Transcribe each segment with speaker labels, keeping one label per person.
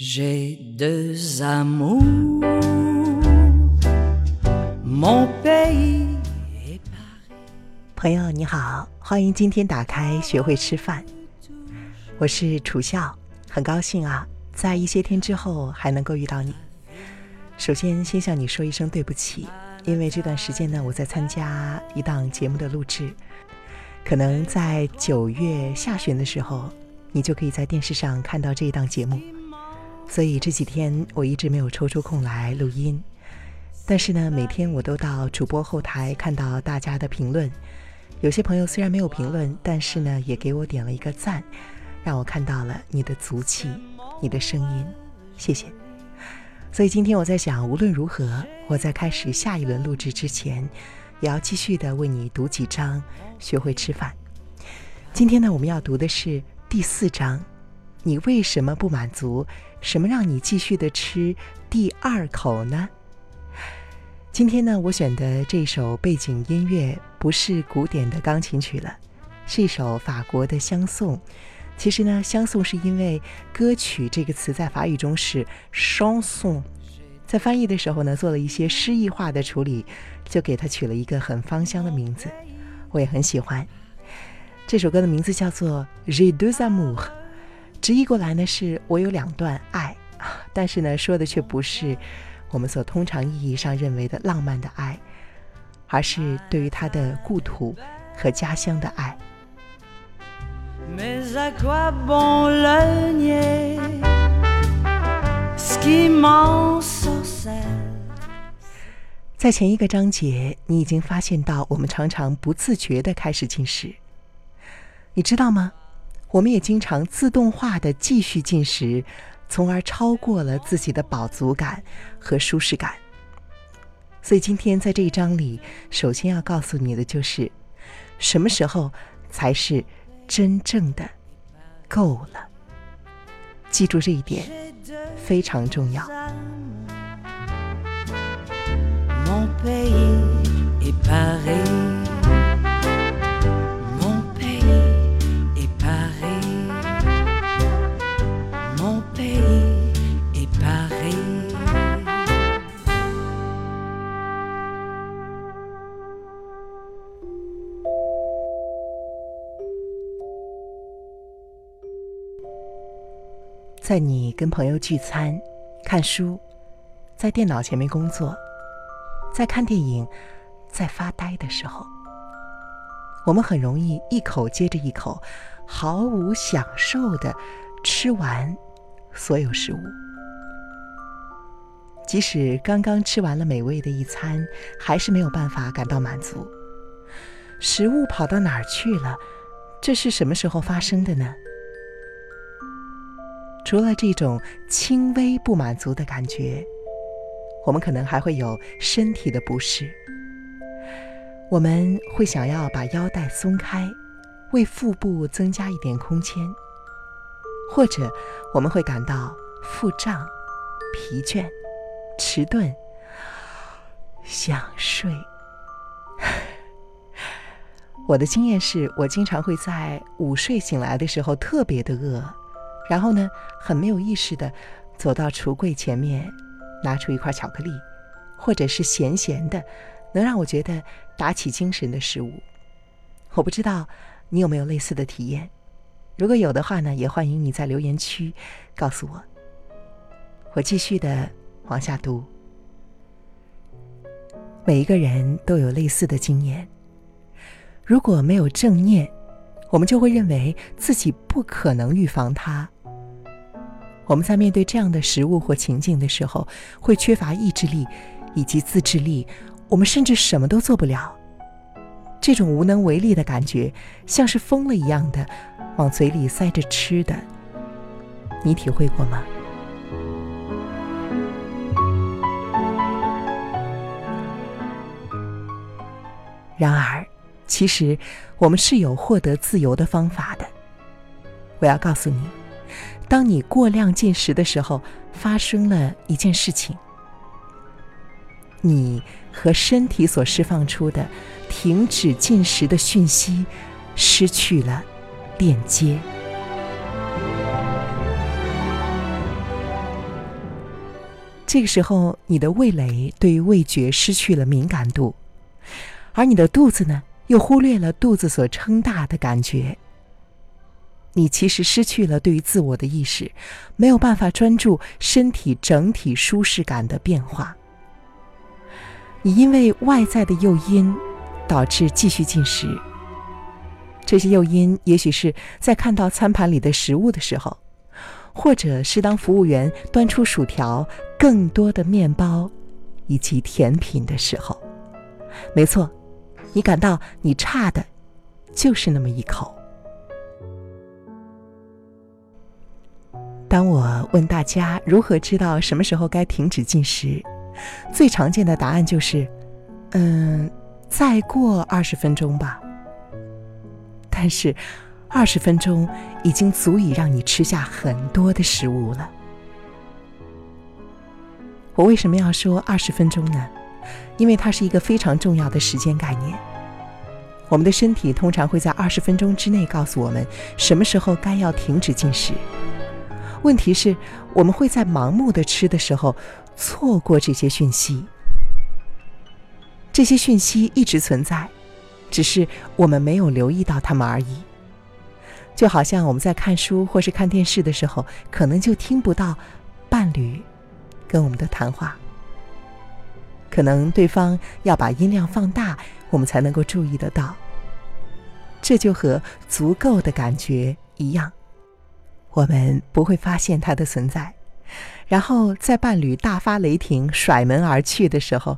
Speaker 1: J'ai deux amours, mon pays et Paris.
Speaker 2: 朋友你好，欢迎今天打开学会吃饭。我是楚笑，很高兴啊，在一些天之后还能够遇到你。首先，先向你说一声对不起，因为这段时间呢，我在参加一档节目的录制，可能在九月下旬的时候，你就可以在电视上看到这一档节目。所以这几天我一直没有抽出空来录音，但是呢，每天我都到主播后台看到大家的评论。有些朋友虽然没有评论，但是呢，也给我点了一个赞，让我看到了你的足迹、你的声音，谢谢。所以今天我在想，无论如何，我在开始下一轮录制之前，也要继续的为你读几章，学会吃饭。今天呢，我们要读的是第四章。你为什么不满足？什么让你继续的吃第二口呢？今天呢，我选的这首背景音乐不是古典的钢琴曲了，是一首法国的相送。其实呢，相送是因为歌曲这个词在法语中是 chanson，在翻译的时候呢，做了一些诗意化的处理，就给它取了一个很芳香的名字。我也很喜欢这首歌的名字，叫做 J'ai deux amours。直译过来呢，是我有两段爱，但是呢，说的却不是我们所通常意义上认为的浪漫的爱，而是对于他的故土和家乡的爱。在前一个章节，你已经发现到我们常常不自觉的开始进食，你知道吗？我们也经常自动化的继续进食，从而超过了自己的饱足感和舒适感。所以今天在这一章里，首先要告诉你的就是，什么时候才是真正的够了。记住这一点，非常重要。在你跟朋友聚餐、看书、在电脑前面工作、在看电影、在发呆的时候，我们很容易一口接着一口，毫无享受的吃完所有食物。即使刚刚吃完了美味的一餐，还是没有办法感到满足。食物跑到哪儿去了？这是什么时候发生的呢？除了这种轻微不满足的感觉，我们可能还会有身体的不适。我们会想要把腰带松开，为腹部增加一点空间，或者我们会感到腹胀、疲倦、迟钝、想睡。我的经验是我经常会在午睡醒来的时候特别的饿。然后呢，很没有意识的走到橱柜前面，拿出一块巧克力，或者是咸咸的，能让我觉得打起精神的食物。我不知道你有没有类似的体验，如果有的话呢，也欢迎你在留言区告诉我。我继续的往下读。每一个人都有类似的经验，如果没有正念，我们就会认为自己不可能预防它。我们在面对这样的食物或情境的时候，会缺乏意志力以及自制力，我们甚至什么都做不了。这种无能为力的感觉，像是疯了一样的往嘴里塞着吃的，你体会过吗？然而，其实我们是有获得自由的方法的。我要告诉你。当你过量进食的时候，发生了一件事情：你和身体所释放出的停止进食的讯息失去了链接。这个时候，你的味蕾对于味觉失去了敏感度，而你的肚子呢，又忽略了肚子所撑大的感觉。你其实失去了对于自我的意识，没有办法专注身体整体舒适感的变化。你因为外在的诱因，导致继续进食。这些诱因也许是在看到餐盘里的食物的时候。或者是当服务员端出薯条、更多的面包以及甜品的时候，没错，你感到你差的，就是那么一口。当我问大家如何知道什么时候该停止进食，最常见的答案就是：嗯，再过二十分钟吧。但是。二十分钟已经足以让你吃下很多的食物了。我为什么要说二十分钟呢？因为它是一个非常重要的时间概念。我们的身体通常会在二十分钟之内告诉我们什么时候该要停止进食。问题是，我们会在盲目的吃的时候错过这些讯息。这些讯息一直存在，只是我们没有留意到它们而已。就好像我们在看书或是看电视的时候，可能就听不到伴侣跟我们的谈话。可能对方要把音量放大，我们才能够注意得到。这就和足够的感觉一样，我们不会发现它的存在。然后在伴侣大发雷霆、甩门而去的时候，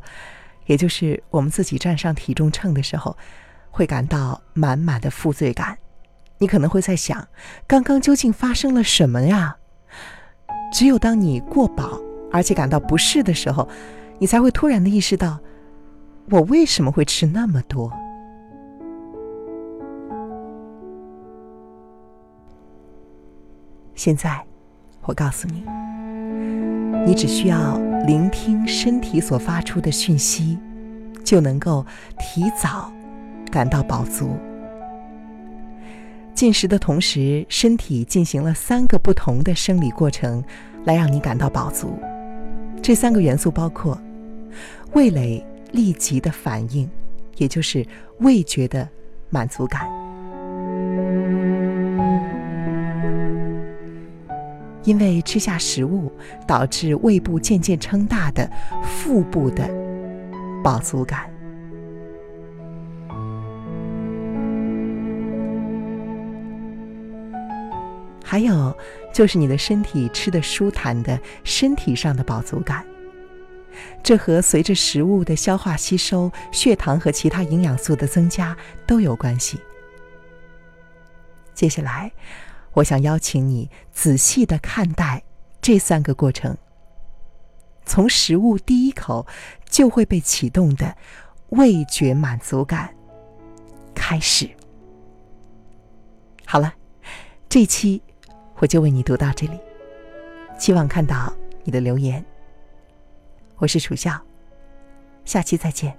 Speaker 2: 也就是我们自己站上体重秤的时候，会感到满满的负罪感。你可能会在想，刚刚究竟发生了什么呀？只有当你过饱而且感到不适的时候，你才会突然的意识到，我为什么会吃那么多？现在，我告诉你，你只需要聆听身体所发出的讯息，就能够提早感到饱足。进食的同时，身体进行了三个不同的生理过程，来让你感到饱足。这三个元素包括：味蕾立即的反应，也就是味觉的满足感；因为吃下食物导致胃部渐渐撑大的腹部的饱足感。还有就是你的身体吃的舒坦的身体上的饱足感，这和随着食物的消化吸收、血糖和其他营养素的增加都有关系。接下来，我想邀请你仔细的看待这三个过程，从食物第一口就会被启动的味觉满足感开始。好了，这期。我就为你读到这里，希望看到你的留言。我是楚笑，下期再见。